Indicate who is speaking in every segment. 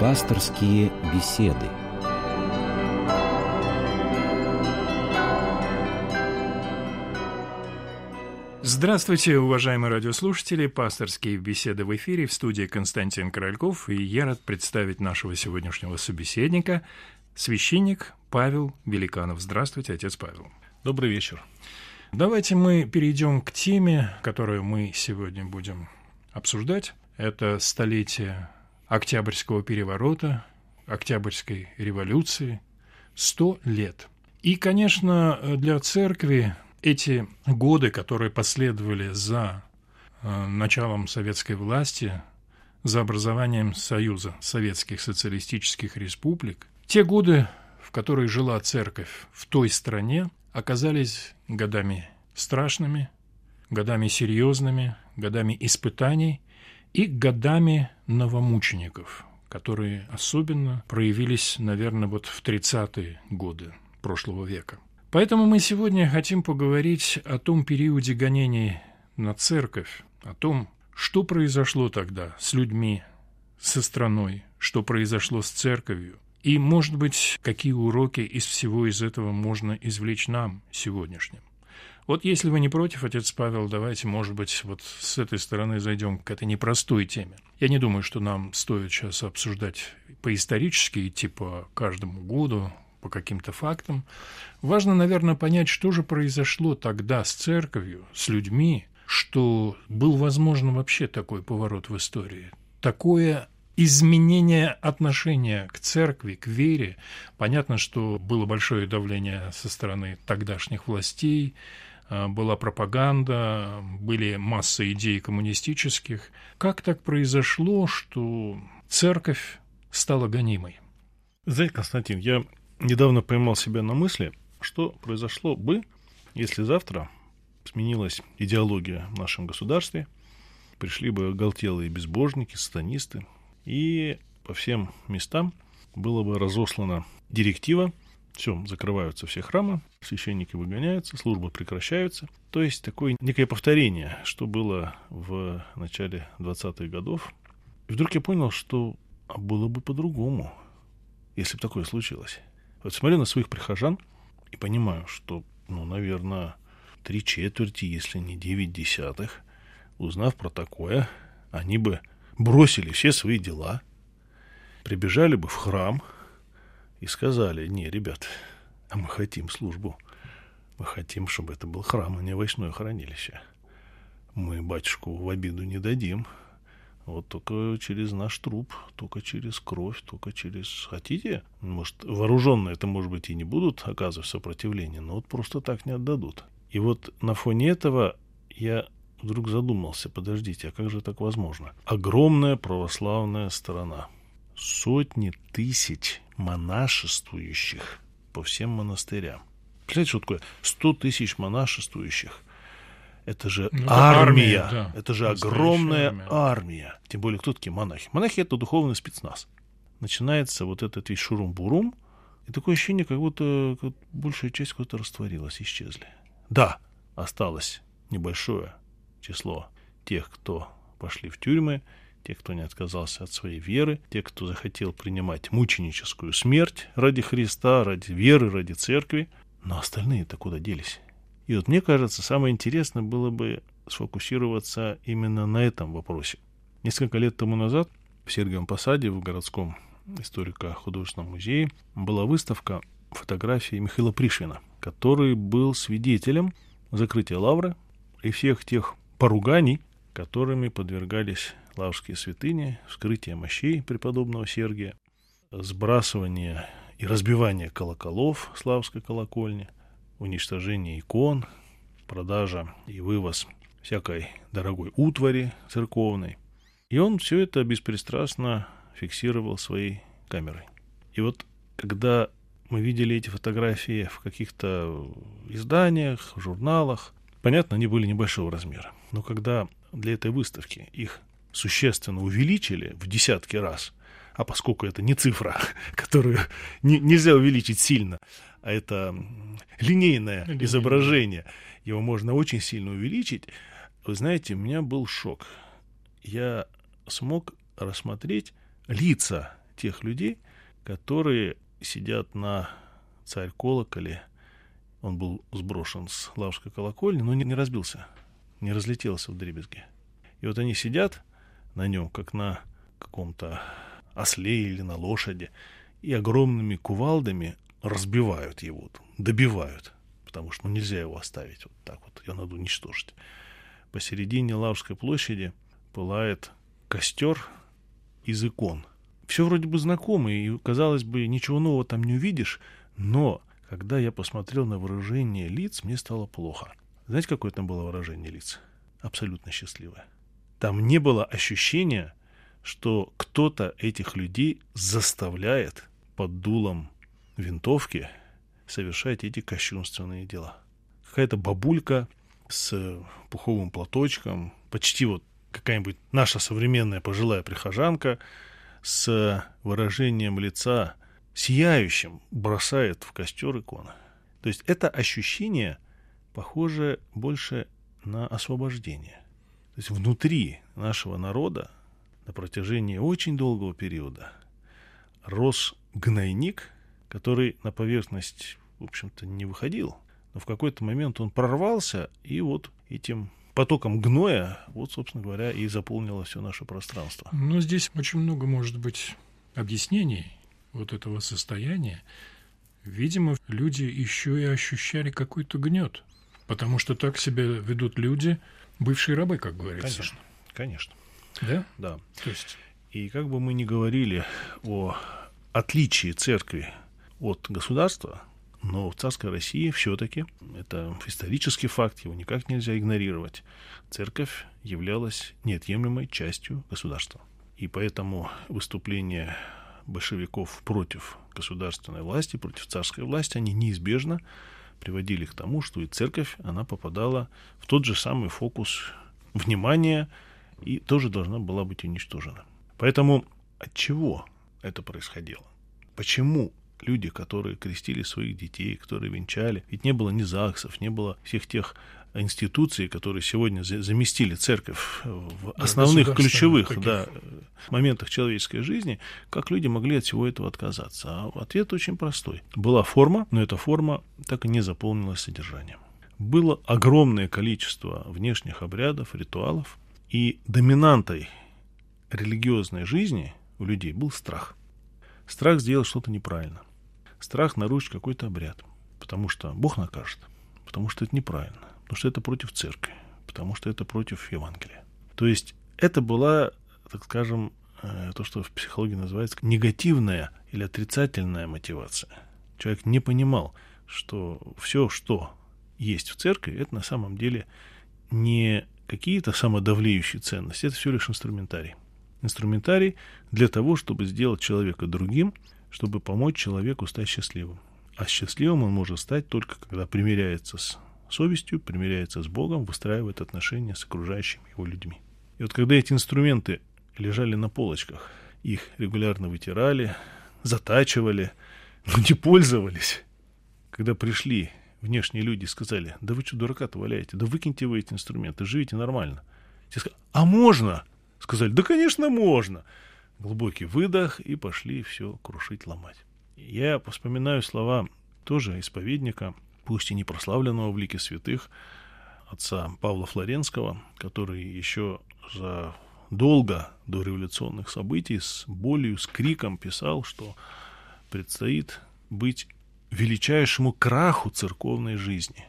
Speaker 1: Пасторские беседы.
Speaker 2: Здравствуйте, уважаемые радиослушатели! Пасторские беседы в эфире в студии Константин Корольков, и я рад представить нашего сегодняшнего собеседника, священник Павел Великанов. Здравствуйте, отец Павел.
Speaker 3: Добрый вечер.
Speaker 2: Давайте мы перейдем к теме, которую мы сегодня будем обсуждать. Это столетие Октябрьского переворота, Октябрьской революции, сто лет. И, конечно, для церкви эти годы, которые последовали за э, началом советской власти, за образованием Союза Советских Социалистических Республик, те годы, в которые жила церковь в той стране, оказались годами страшными, годами серьезными, годами испытаний и годами новомучеников, которые особенно проявились, наверное, вот в 30-е годы прошлого века. Поэтому мы сегодня хотим поговорить о том периоде гонений на церковь, о том, что произошло тогда с людьми, со страной, что произошло с церковью, и, может быть, какие уроки из всего из этого можно извлечь нам сегодняшним. Вот если вы не против, отец Павел, давайте, может быть, вот с этой стороны зайдем к этой непростой теме. Я не думаю, что нам стоит сейчас обсуждать по-исторически, идти по каждому году, по каким-то фактам. Важно, наверное, понять, что же произошло тогда с церковью, с людьми, что был возможен вообще такой поворот в истории. Такое изменение отношения к церкви, к вере. Понятно, что было большое давление со стороны тогдашних властей, была пропаганда, были масса идей коммунистических. Как так произошло, что церковь стала гонимой?
Speaker 3: Знаете, Константин, я недавно поймал себя на мысли, что произошло бы, если завтра сменилась идеология в нашем государстве, пришли бы оголтелые безбожники, сатанисты, и по всем местам было бы разослана директива все, закрываются все храмы, священники выгоняются, службы прекращаются. То есть такое некое повторение, что было в начале 20-х годов. И вдруг я понял, что было бы по-другому, если бы такое случилось. Вот смотрю на своих прихожан и понимаю, что, ну, наверное, три четверти, если не девять десятых, узнав про такое, они бы бросили все свои дела, прибежали бы в храм – и сказали, не, ребят, а мы хотим службу. Мы хотим, чтобы это был храм, а не овощное хранилище. Мы батюшку в обиду не дадим. Вот только через наш труп, только через кровь, только через... Хотите? Может, вооруженные это, может быть, и не будут оказывать сопротивление, но вот просто так не отдадут. И вот на фоне этого я вдруг задумался, подождите, а как же так возможно? Огромная православная страна, сотни тысяч монашествующих по всем монастырям. Представляете, что такое? Сто тысяч монашествующих. Это же ну, армия. армия да. Это же огромная армия. армия. Тем более, кто такие монахи? Монахи — это духовный спецназ. Начинается вот этот весь шурум-бурум, и такое ощущение, как будто как большая часть куда-то растворилась, исчезли. Да, осталось небольшое число тех, кто пошли в тюрьмы, те, кто не отказался от своей веры, те, кто захотел принимать мученическую смерть ради Христа, ради веры, ради церкви. Но остальные-то куда делись? И вот мне кажется, самое интересное было бы сфокусироваться именно на этом вопросе. Несколько лет тому назад в Сергиевом Посаде, в городском историко-художественном музее, была выставка фотографии Михаила Пришвина, который был свидетелем закрытия лавры и всех тех поруганий, которыми подвергались славские святыни, вскрытие мощей преподобного Сергия, сбрасывание и разбивание колоколов славской колокольни, уничтожение икон, продажа и вывоз всякой дорогой утвари церковной. И он все это беспристрастно фиксировал своей камерой. И вот когда мы видели эти фотографии в каких-то изданиях, журналах, понятно, они были небольшого размера. Но когда для этой выставки. Их существенно увеличили в десятки раз, а поскольку это не цифра, которую не, нельзя увеличить сильно, а это линейное изображение, его можно очень сильно увеличить, вы знаете, у меня был шок. Я смог рассмотреть лица тех людей, которые сидят на царь колоколе. Он был сброшен с лавской колокольни, но не, не разбился, не разлетелся в дребезги. И вот они сидят на нем, как на каком-то осле или на лошади, и огромными кувалдами разбивают его, добивают, потому что ну, нельзя его оставить вот так вот, его надо уничтожить. Посередине Лавской площади пылает костер из икон. Все вроде бы знакомо, и, казалось бы, ничего нового там не увидишь, но когда я посмотрел на выражение лиц, мне стало плохо. Знаете, какое там было выражение лиц? Абсолютно счастливое. Там не было ощущения, что кто-то этих людей заставляет под дулом винтовки совершать эти кощунственные дела. Какая-то бабулька с пуховым платочком, почти вот какая-нибудь наша современная пожилая прихожанка с выражением лица сияющим бросает в костер иконы. То есть это ощущение похоже больше на освобождение. То есть внутри нашего народа на протяжении очень долгого периода рос гнойник, который на поверхность, в общем-то, не выходил. Но в какой-то момент он прорвался, и вот этим потоком гноя, вот, собственно говоря, и заполнило все наше пространство.
Speaker 2: Но здесь очень много может быть объяснений вот этого состояния. Видимо, люди еще и ощущали какой-то гнет, потому что так себя ведут люди, бывшие рабы, как говорится.
Speaker 3: Конечно, конечно.
Speaker 2: Да?
Speaker 3: Да.
Speaker 2: То есть...
Speaker 3: И как бы мы ни говорили о отличии церкви от государства, но в царской России все-таки, это исторический факт, его никак нельзя игнорировать, церковь являлась неотъемлемой частью государства. И поэтому выступления большевиков против государственной власти, против царской власти, они неизбежно приводили к тому, что и церковь, она попадала в тот же самый фокус внимания и тоже должна была быть уничтожена. Поэтому от чего это происходило? Почему люди, которые крестили своих детей, которые венчали, ведь не было ни ЗАГСов, не было всех тех институций, которые сегодня заместили церковь в основных ключевых да, моментах человеческой жизни, как люди могли от всего этого отказаться? А ответ очень простой. Была форма, но эта форма так и не заполнилась содержанием. Было огромное количество внешних обрядов, ритуалов, и доминантой религиозной жизни у людей был страх. Страх сделать что-то неправильно. Страх нарушить какой-то обряд. Потому что Бог накажет. Потому что это неправильно. Потому что это против церкви. Потому что это против Евангелия. То есть это была, так скажем, э, то, что в психологии называется негативная или отрицательная мотивация. Человек не понимал, что все, что есть в церкви, это на самом деле не какие-то самодавлеющие ценности, это все лишь инструментарий. Инструментарий для того, чтобы сделать человека другим, чтобы помочь человеку стать счастливым. А счастливым он может стать только, когда примиряется с совестью, примиряется с Богом, выстраивает отношения с окружающими его людьми. И вот когда эти инструменты лежали на полочках, их регулярно вытирали, затачивали, но не пользовались, когда пришли внешние люди сказали, да вы что, дурака-то валяете, да выкиньте вы эти инструменты, живите нормально. Те сказали, а можно? Сказали, да, конечно, можно. Глубокий выдох, и пошли все крушить, ломать. Я вспоминаю слова тоже исповедника, пусть и не прославленного в лике святых, отца Павла Флоренского, который еще за долго до революционных событий с болью, с криком писал, что предстоит быть величайшему краху церковной жизни.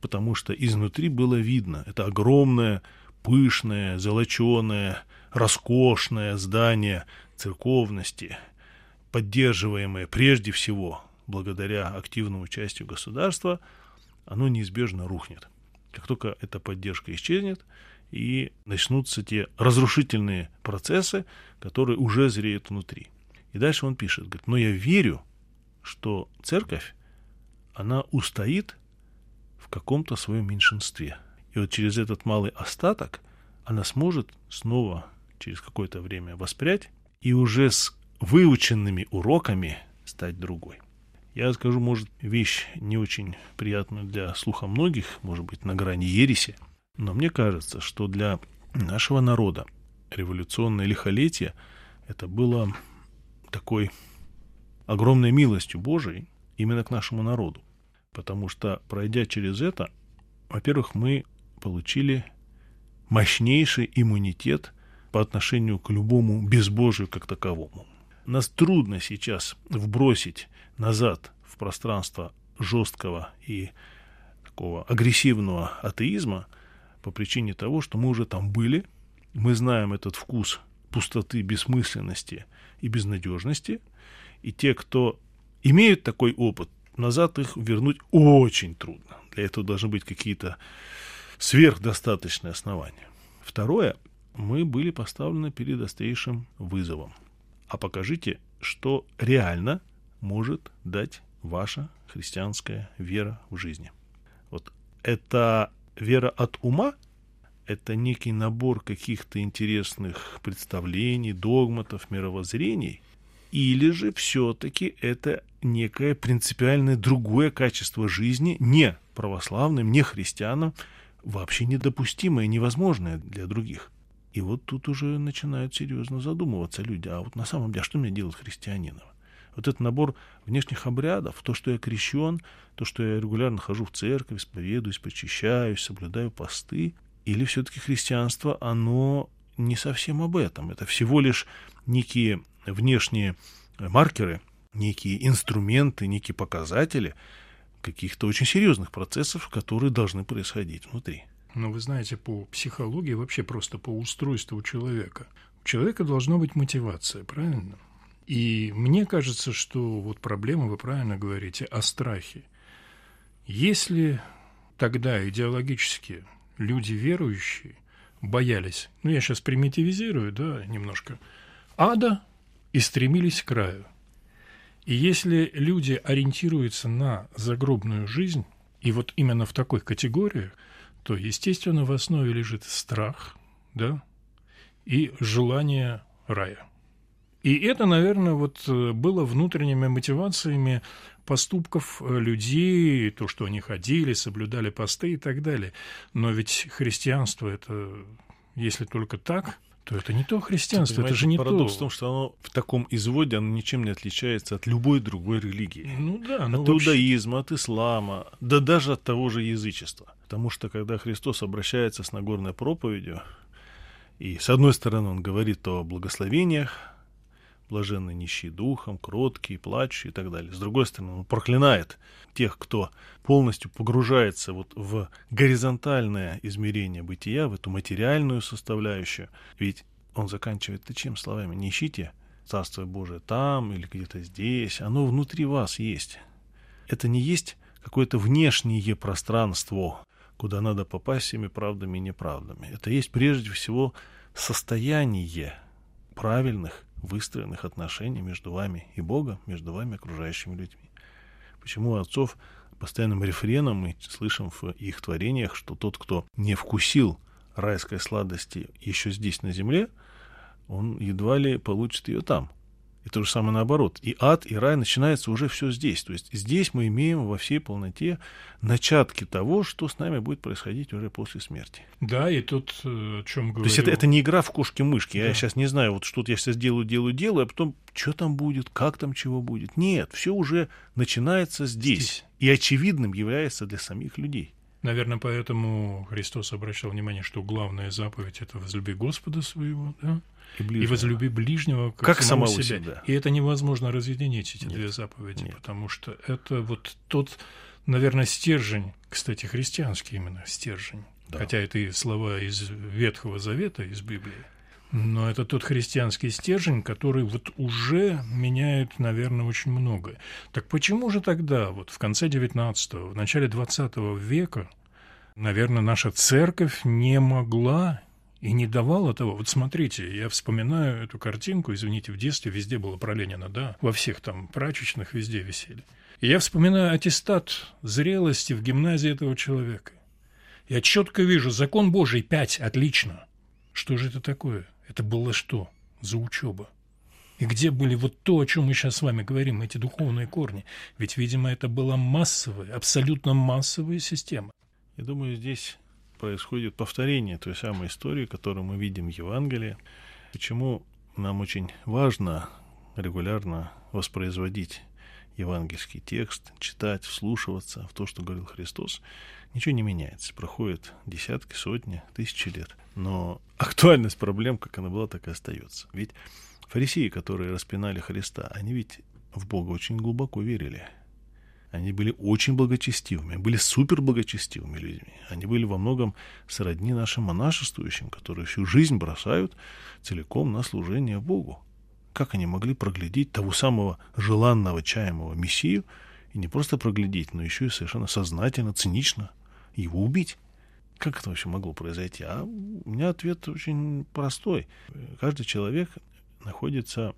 Speaker 3: Потому что изнутри было видно, это огромное, пышное, золоченое, роскошное здание церковности, поддерживаемое прежде всего благодаря активному участию государства, оно неизбежно рухнет. Как только эта поддержка исчезнет, и начнутся те разрушительные процессы, которые уже зреют внутри. И дальше он пишет, говорит, но я верю, что церковь, она устоит в каком-то своем меньшинстве. И вот через этот малый остаток она сможет снова через какое-то время воспрять и уже с выученными уроками стать другой. Я скажу, может, вещь не очень приятную для слуха многих, может быть, на грани ереси, но мне кажется, что для нашего народа революционное лихолетие это было такой огромной милостью Божией именно к нашему народу. Потому что, пройдя через это, во-первых, мы получили мощнейший иммунитет по отношению к любому безбожию как таковому. Нас трудно сейчас вбросить назад в пространство жесткого и такого агрессивного атеизма по причине того, что мы уже там были, мы знаем этот вкус пустоты, бессмысленности и безнадежности, и те, кто имеют такой опыт, назад их вернуть очень трудно. Для этого должны быть какие-то сверхдостаточные основания. Второе, мы были поставлены перед острейшим вызовом. А покажите, что реально может дать ваша христианская вера в жизни. Вот это вера от ума, это некий набор каких-то интересных представлений, догматов, мировоззрений, или же все-таки это некое принципиальное другое качество жизни, не православным, не христианам, вообще недопустимое, невозможное для других. И вот тут уже начинают серьезно задумываться люди, а вот на самом деле, а что мне делать христианином? Вот этот набор внешних обрядов, то, что я крещен, то, что я регулярно хожу в церковь, исповедуюсь, почищаюсь, соблюдаю посты, или все-таки христианство, оно не совсем об этом. Это всего лишь некие внешние маркеры, некие инструменты, некие показатели каких-то очень серьезных процессов, которые должны происходить внутри.
Speaker 2: Но вы знаете, по психологии, вообще просто по устройству человека, у человека должна быть мотивация, правильно? И мне кажется, что вот проблема, вы правильно говорите, о страхе. Если тогда идеологически люди верующие боялись, ну я сейчас примитивизирую, да, немножко, ада и стремились к краю. И если люди ориентируются на загробную жизнь, и вот именно в такой категории, то, естественно, в основе лежит страх, да, и желание рая. И это, наверное, вот э, было внутренними мотивациями поступков э, людей, то, что они ходили, соблюдали посты и так далее. Но ведь христианство – это, если только так, то это не то христианство, это же не
Speaker 3: парадокс
Speaker 2: то.
Speaker 3: в том, что оно в таком изводе оно ничем не отличается от любой другой религии.
Speaker 2: Ну да, ну
Speaker 3: от
Speaker 2: вообще...
Speaker 3: иудаизма, от ислама, да даже от того же язычества. Потому что когда Христос обращается с Нагорной проповедью, и с одной стороны он говорит о благословениях, блаженны нищие духом, кроткие, плачущие и так далее. С другой стороны, он проклинает тех, кто полностью погружается вот в горизонтальное измерение бытия, в эту материальную составляющую. Ведь он заканчивает это чем словами? Не ищите Царство Божие там или где-то здесь, оно внутри вас есть. Это не есть какое-то внешнее пространство, куда надо попасть всеми правдами и неправдами. Это есть прежде всего состояние правильных выстроенных отношений между вами и Богом, между вами и окружающими людьми. Почему отцов постоянным рефреном мы слышим в их творениях, что тот, кто не вкусил райской сладости еще здесь на земле, он едва ли получит ее там – и то же самое наоборот. И ад, и рай начинается уже все здесь. То есть здесь мы имеем во всей полноте начатки того, что с нами будет происходить уже после смерти.
Speaker 2: Да, и тут э, о чем говорю.
Speaker 3: То есть это, это не игра в кошки-мышки. Да. Я сейчас не знаю, вот что-то я сейчас делаю, делаю, делаю, а потом что там будет, как там чего будет. Нет, все уже начинается здесь. здесь. И очевидным является для самих людей.
Speaker 2: Наверное, поэтому Христос обращал внимание, что главная заповедь – это возлюби Господа своего, да? И, и возлюби ближнего как, как самого, самого себя. себя. И это невозможно разъединить, эти Нет. две заповеди, Нет. потому что это вот тот, наверное, стержень, кстати, христианский именно стержень, да. хотя это и слова из Ветхого Завета, из Библии, но это тот христианский стержень, который вот уже меняет, наверное, очень многое. Так почему же тогда, вот в конце XIX, в начале XX века, наверное, наша церковь не могла и не давала того. Вот смотрите, я вспоминаю эту картинку, извините, в детстве везде было про Ленина, да, во всех там прачечных везде висели. И я вспоминаю аттестат зрелости в гимназии этого человека. Я четко вижу, закон Божий пять, отлично. Что же это такое? Это было что? За учеба. И где были вот то, о чем мы сейчас с вами говорим, эти духовные корни? Ведь, видимо, это была массовая, абсолютно массовая система.
Speaker 3: Я думаю, здесь происходит повторение той самой истории, которую мы видим в Евангелии. Почему нам очень важно регулярно воспроизводить евангельский текст, читать, вслушиваться в то, что говорил Христос, ничего не меняется. Проходит десятки, сотни, тысячи лет. Но актуальность проблем, как она была, так и остается. Ведь фарисеи, которые распинали Христа, они ведь в Бога очень глубоко верили. Они были очень благочестивыми, были супер благочестивыми людьми. Они были во многом сродни нашим монашествующим, которые всю жизнь бросают целиком на служение Богу. Как они могли проглядеть того самого желанного, чаемого Мессию, и не просто проглядеть, но еще и совершенно сознательно, цинично его убить? Как это вообще могло произойти? А у меня ответ очень простой. Каждый человек находится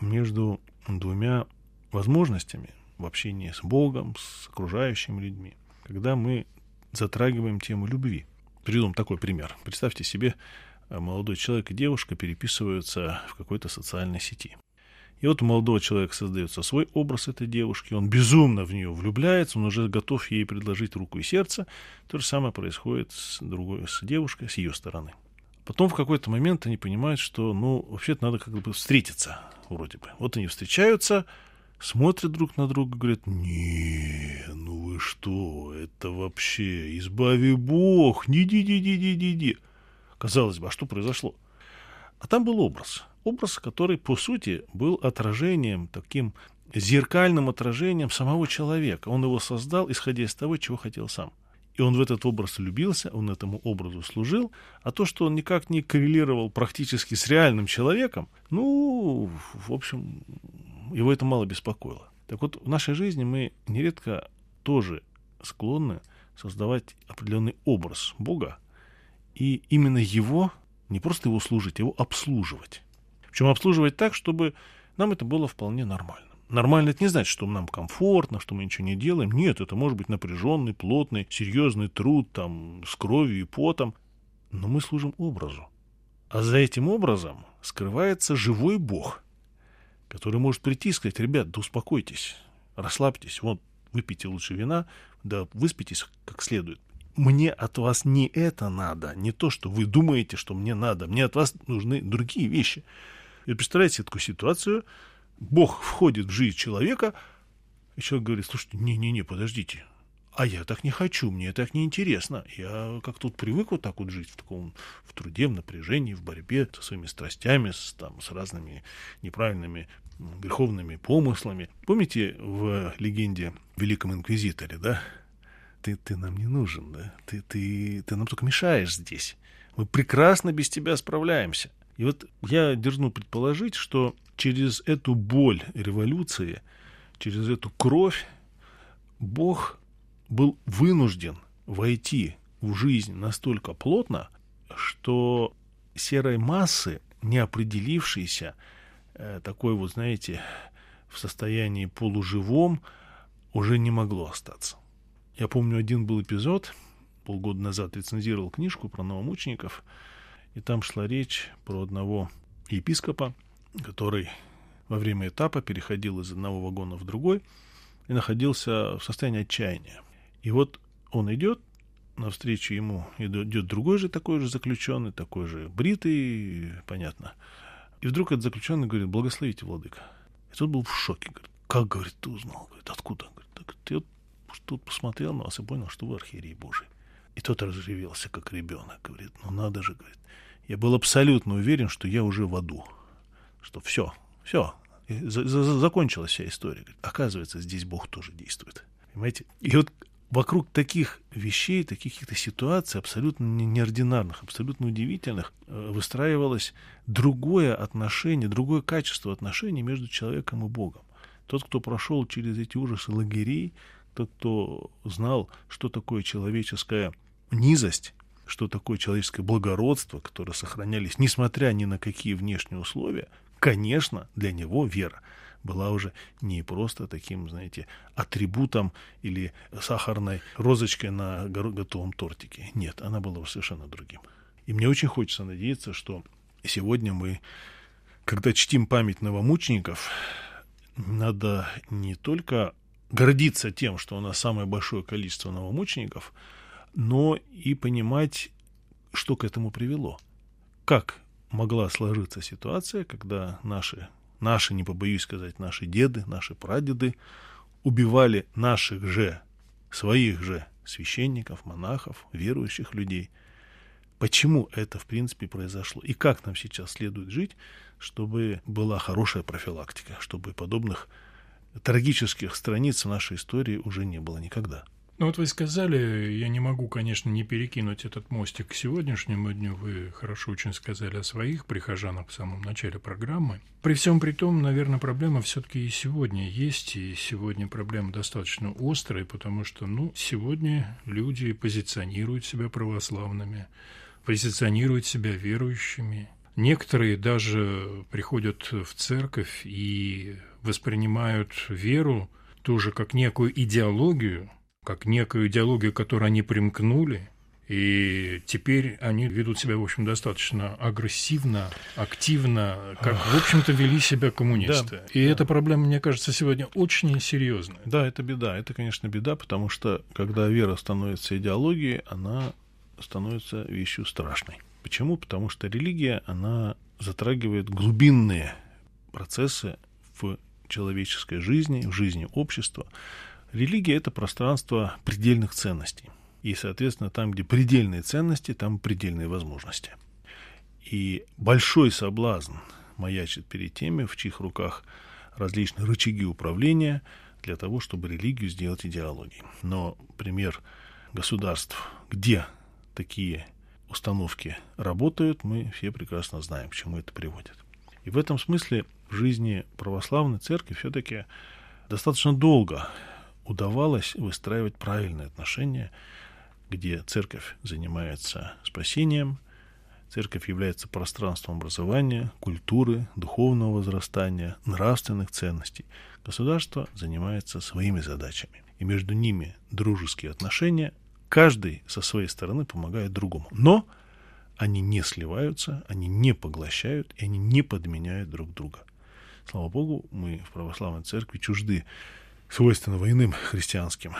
Speaker 3: между двумя возможностями в общении с Богом, с окружающими людьми, когда мы затрагиваем тему любви. Приведу такой пример. Представьте себе, э, молодой человек и девушка переписываются в какой-то социальной сети. И вот у молодого человека создается свой образ этой девушки, он безумно в нее влюбляется, он уже готов ей предложить руку и сердце. То же самое происходит с другой, с девушкой, с ее стороны. Потом в какой-то момент они понимают, что, ну, вообще-то надо как бы встретиться, вроде бы. Вот они встречаются, смотрят друг на друга, говорят, не, ну вы что, это вообще, избави Бог, не ди ди ди ди ди ди Казалось бы, а что произошло? А там был образ. Образ, который, по сути, был отражением, таким зеркальным отражением самого человека. Он его создал, исходя из того, чего хотел сам. И он в этот образ влюбился, он этому образу служил, а то, что он никак не коррелировал практически с реальным человеком, ну, в общем, его это мало беспокоило. Так вот, в нашей жизни мы нередко тоже склонны создавать определенный образ Бога, и именно его, не просто его служить, а его обслуживать. Причем обслуживать так, чтобы нам это было вполне нормально. Нормально это не значит, что нам комфортно, что мы ничего не делаем. Нет, это может быть напряженный, плотный, серьезный труд, там, с кровью и потом. Но мы служим образу. А за этим образом скрывается живой Бог, который может прийти и сказать, ребят, да успокойтесь, расслабьтесь, вот выпейте лучше вина, да выспитесь как следует. Мне от вас не это надо, не то, что вы думаете, что мне надо. Мне от вас нужны другие вещи. И представляете такую ситуацию, Бог входит в жизнь человека, и человек говорит, слушайте, не-не-не, подождите, а я так не хочу, мне так не интересно. Я как тут привык вот так вот жить в таком в труде, в напряжении, в борьбе со своими страстями, с, там, с разными неправильными греховными помыслами. Помните в легенде Великом Инквизиторе, да? Ты, ты нам не нужен, да? Ты, ты, ты нам только мешаешь здесь. Мы прекрасно без тебя справляемся. И вот я дерзну предположить, что через эту боль революции, через эту кровь Бог был вынужден войти в жизнь настолько плотно, что серой массы, не определившейся, такой вот, знаете, в состоянии полуживом, уже не могло остаться. Я помню, один был эпизод, полгода назад рецензировал книжку про новомучеников, и там шла речь про одного епископа, который во время этапа переходил из одного вагона в другой и находился в состоянии отчаяния. И вот он идет, навстречу ему идет другой же такой же заключенный, такой же бритый, понятно. И вдруг этот заключенный говорит, благословите, владыка. И тот был в шоке. Говорит, как, говорит, ты узнал? Говорит, откуда? Говорит, так ты вот тут посмотрел на вас и понял, что вы архиерей Божий. И тот разревелся, как ребенок. Говорит, ну надо же, говорит. Я был абсолютно уверен, что я уже в аду. Что все, все, закончилась вся история. Говорит, оказывается, здесь Бог тоже действует. Понимаете? И вот вокруг таких вещей, таких каких-то ситуаций абсолютно неординарных, абсолютно удивительных, э, выстраивалось другое отношение, другое качество отношений между человеком и Богом. Тот, кто прошел через эти ужасы лагерей, тот, кто знал, что такое человеческая низость, что такое человеческое благородство, которое сохранялись, несмотря ни на какие внешние условия, конечно, для него вера была уже не просто таким, знаете, атрибутом или сахарной розочкой на готовом тортике. Нет, она была совершенно другим. И мне очень хочется надеяться, что сегодня мы, когда чтим память новомучеников, надо не только гордиться тем, что у нас самое большое количество новомучеников, но и понимать, что к этому привело. Как могла сложиться ситуация, когда наши наши, не побоюсь сказать, наши деды, наши прадеды убивали наших же, своих же священников, монахов, верующих людей. Почему это, в принципе, произошло? И как нам сейчас следует жить, чтобы была хорошая профилактика, чтобы подобных трагических страниц в нашей истории уже не было никогда?
Speaker 2: Ну вот вы сказали, я не могу, конечно, не перекинуть этот мостик к сегодняшнему дню. Вы хорошо очень сказали о своих прихожанах в самом начале программы. При всем при том, наверное, проблема все-таки и сегодня есть, и сегодня проблема достаточно острая, потому что, ну, сегодня люди позиционируют себя православными, позиционируют себя верующими. Некоторые даже приходят в церковь и воспринимают веру тоже как некую идеологию, как некую идеологию, к которой они примкнули, и теперь они ведут себя, в общем, достаточно агрессивно, активно, как, в общем-то, вели себя коммунисты. Да, и да. эта проблема, мне кажется, сегодня очень серьезная.
Speaker 3: Да, это беда. Это, конечно, беда, потому что, когда вера становится идеологией, она становится вещью страшной. Почему? Потому что религия, она затрагивает глубинные процессы в человеческой жизни, в жизни общества, Религия — это пространство предельных ценностей. И, соответственно, там, где предельные ценности, там предельные возможности. И большой соблазн маячит перед теми, в чьих руках различные рычаги управления для того, чтобы религию сделать идеологией. Но пример государств, где такие установки работают, мы все прекрасно знаем, к чему это приводит. И в этом смысле в жизни православной церкви все-таки достаточно долго удавалось выстраивать правильные отношения, где церковь занимается спасением, церковь является пространством образования, культуры, духовного возрастания, нравственных ценностей. Государство занимается своими задачами. И между ними дружеские отношения, каждый со своей стороны помогает другому. Но они не сливаются, они не поглощают, и они не подменяют друг друга. Слава Богу, мы в православной церкви чужды свойственного иным христианским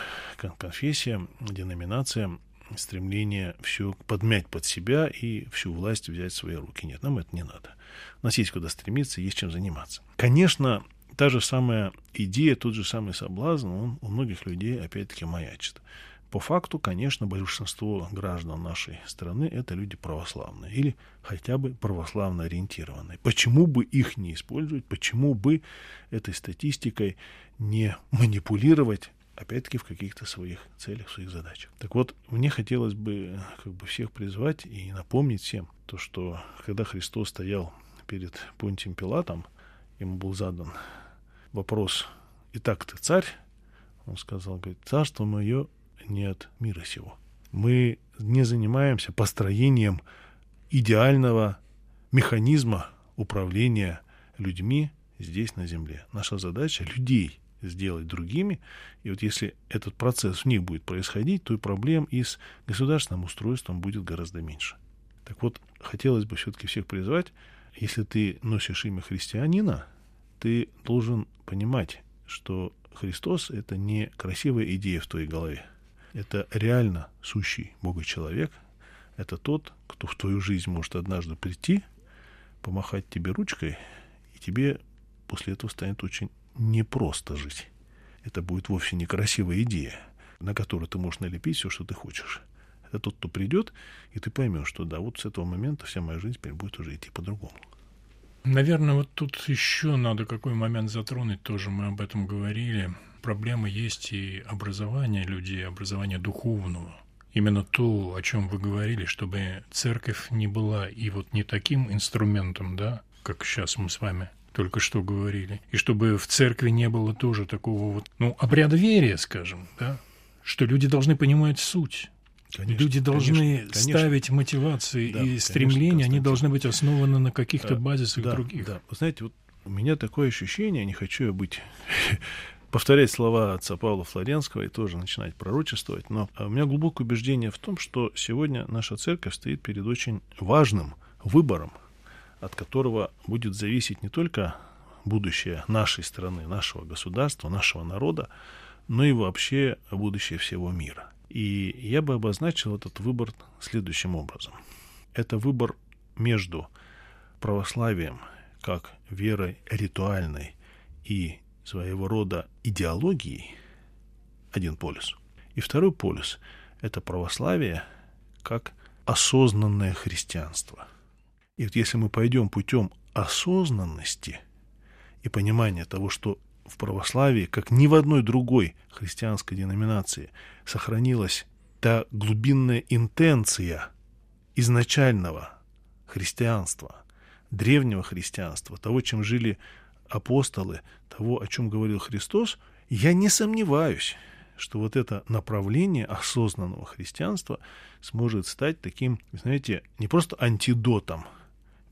Speaker 3: конфессиям, деноминациям, стремление все подмять под себя и всю власть взять в свои руки. Нет, нам это не надо. У нас есть куда стремиться, есть чем заниматься. Конечно, та же самая идея, тот же самый соблазн, он у многих людей опять-таки маячит. По факту, конечно, большинство граждан нашей страны это люди православные или хотя бы православно ориентированные. Почему бы их не использовать, почему бы этой статистикой не манипулировать опять-таки в каких-то своих целях, своих задачах. Так вот, мне хотелось бы как бы всех призвать и напомнить всем то, что когда Христос стоял перед Понтием Пилатом, ему был задан вопрос, «Итак, ты царь?» Он сказал, говорит, «Царство мое не от мира сего. Мы не занимаемся построением идеального механизма управления людьми здесь, на Земле. Наша задача — людей сделать другими. И вот если этот процесс в них будет происходить, то и проблем и с государственным устройством будет гораздо меньше. Так вот, хотелось бы все-таки всех призвать, если ты носишь имя христианина, ты должен понимать, что Христос — это не красивая идея в твоей голове это реально сущий Бога человек. Это тот, кто в твою жизнь может однажды прийти, помахать тебе ручкой, и тебе после этого станет очень непросто жить. Это будет вовсе не красивая идея, на которую ты можешь налепить все, что ты хочешь. Это тот, кто придет, и ты поймешь, что да, вот с этого момента вся моя жизнь теперь будет уже идти по-другому.
Speaker 2: Наверное, вот тут еще надо какой момент затронуть, тоже мы об этом говорили проблема есть и образование людей, образование духовного. Именно то, о чем вы говорили, чтобы церковь не была и вот не таким инструментом, да, как сейчас мы с вами только что говорили, и чтобы в церкви не было тоже такого вот, ну, обряда верия, скажем, да, что люди должны понимать суть. Конечно, Люди должны конечно, ставить мотивации да, и стремления, конечно, они должны быть основаны на каких-то базисах
Speaker 3: да,
Speaker 2: других.
Speaker 3: Да, вы знаете, вот у меня такое ощущение, не хочу я быть повторять слова отца Павла Флоренского и тоже начинать пророчествовать, но у меня глубокое убеждение в том, что сегодня наша церковь стоит перед очень важным выбором, от которого будет зависеть не только будущее нашей страны, нашего государства, нашего народа, но и вообще будущее всего мира. И я бы обозначил этот выбор следующим образом. Это выбор между православием как верой ритуальной и своего рода идеологией, один полюс. И второй полюс – это православие как осознанное христианство. И вот если мы пойдем путем осознанности и понимания того, что в православии, как ни в одной другой христианской деноминации, сохранилась та глубинная интенция изначального христианства, древнего христианства, того, чем жили апостолы, того, о чем говорил Христос, я не сомневаюсь, что вот это направление осознанного христианства сможет стать таким, знаете, не просто антидотом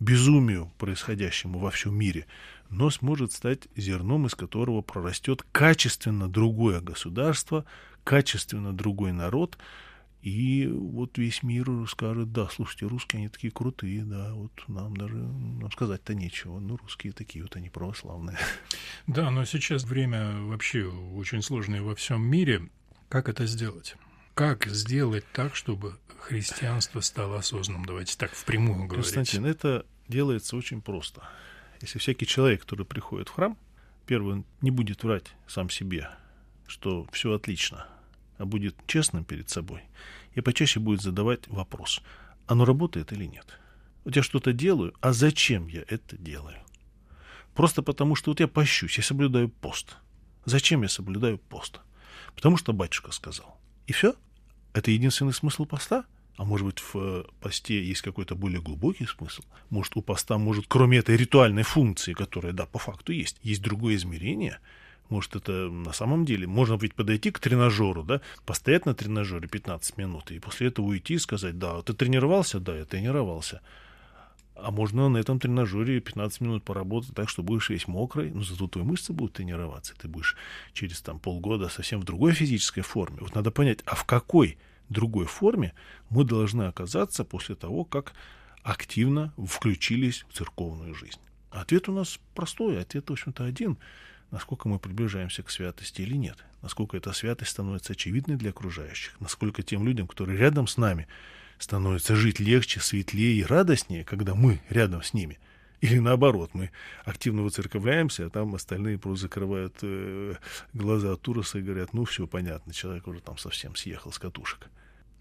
Speaker 3: безумию, происходящему во всем мире, но сможет стать зерном, из которого прорастет качественно другое государство, качественно другой народ, и вот весь мир скажет, да, слушайте, русские, они такие крутые, да, вот нам даже нам сказать-то нечего, ну, русские такие вот, они православные.
Speaker 2: Да, но сейчас время вообще очень сложное во всем мире. Как это сделать? Как сделать так, чтобы христианство стало осознанным? Давайте так впрямую говорить.
Speaker 3: Константин, это делается очень просто – если всякий человек, который приходит в храм, первый, не будет врать сам себе, что все отлично, а будет честным перед собой, и почаще будет задавать вопрос, оно работает или нет. Вот я что-то делаю, а зачем я это делаю? Просто потому, что вот я пощусь, я соблюдаю пост. Зачем я соблюдаю пост? Потому что батюшка сказал. И все? Это единственный смысл поста? А может быть, в э, посте есть какой-то более глубокий смысл? Может, у поста, может, кроме этой ритуальной функции, которая, да, по факту есть, есть другое измерение? Может, это на самом деле, можно ведь подойти к тренажеру, да, постоять на тренажере 15 минут, и после этого уйти и сказать, да, ты тренировался? Да, я тренировался. А можно на этом тренажере 15 минут поработать так, что будешь весь мокрый, но зато твои мышцы будут тренироваться, ты будешь через там полгода совсем в другой физической форме. Вот надо понять, а в какой другой форме мы должны оказаться после того, как активно включились в церковную жизнь. Ответ у нас простой, ответ, в общем-то, один. Насколько мы приближаемся к святости или нет. Насколько эта святость становится очевидной для окружающих. Насколько тем людям, которые рядом с нами, становится жить легче, светлее и радостнее, когда мы рядом с ними. Или наоборот, мы активно выцерковляемся, а там остальные просто закрывают э, глаза от ужаса и говорят, ну все понятно, человек уже там совсем съехал с катушек.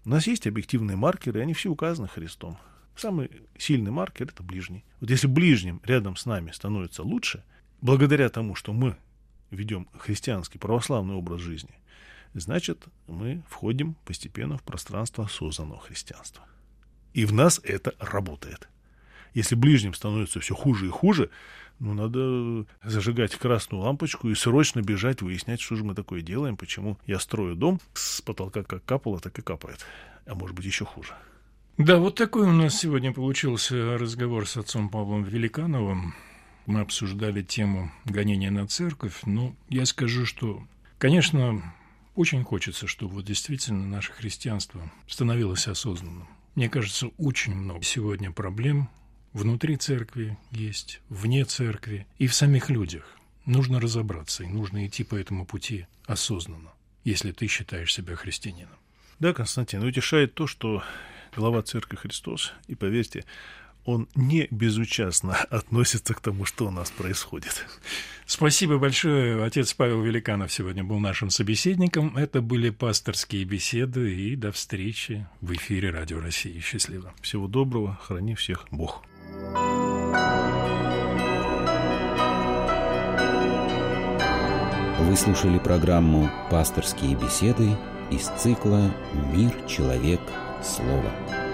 Speaker 3: У нас есть объективные маркеры, и они все указаны Христом. Самый сильный маркер – это ближний. Вот если ближним рядом с нами становится лучше, благодаря тому, что мы ведем христианский, православный образ жизни, значит, мы входим постепенно в пространство осознанного христианства. И в нас это работает. Если ближним становится все хуже и хуже, ну, надо зажигать красную лампочку и срочно бежать, выяснять, что же мы такое делаем, почему я строю дом, с потолка как капало, так и капает. А может быть, еще хуже.
Speaker 2: Да, вот такой у нас сегодня получился разговор с отцом Павлом Великановым. Мы обсуждали тему гонения на церковь. Ну, я скажу, что, конечно, очень хочется, чтобы вот действительно наше христианство становилось осознанным. Мне кажется, очень много сегодня проблем внутри церкви есть, вне церкви и в самих людях. Нужно разобраться, и нужно идти по этому пути осознанно, если ты считаешь себя христианином.
Speaker 3: Да, Константин, утешает то, что глава Церкви Христос, и поверьте, он не безучастно относится к тому, что у нас происходит.
Speaker 2: Спасибо большое. Отец Павел Великанов сегодня был нашим собеседником. Это были пасторские беседы. И до встречи в эфире Радио России. Счастливо.
Speaker 3: Всего доброго. Храни всех Бог.
Speaker 1: Вы слушали программу «Пасторские беседы» из цикла «Мир, человек, слово».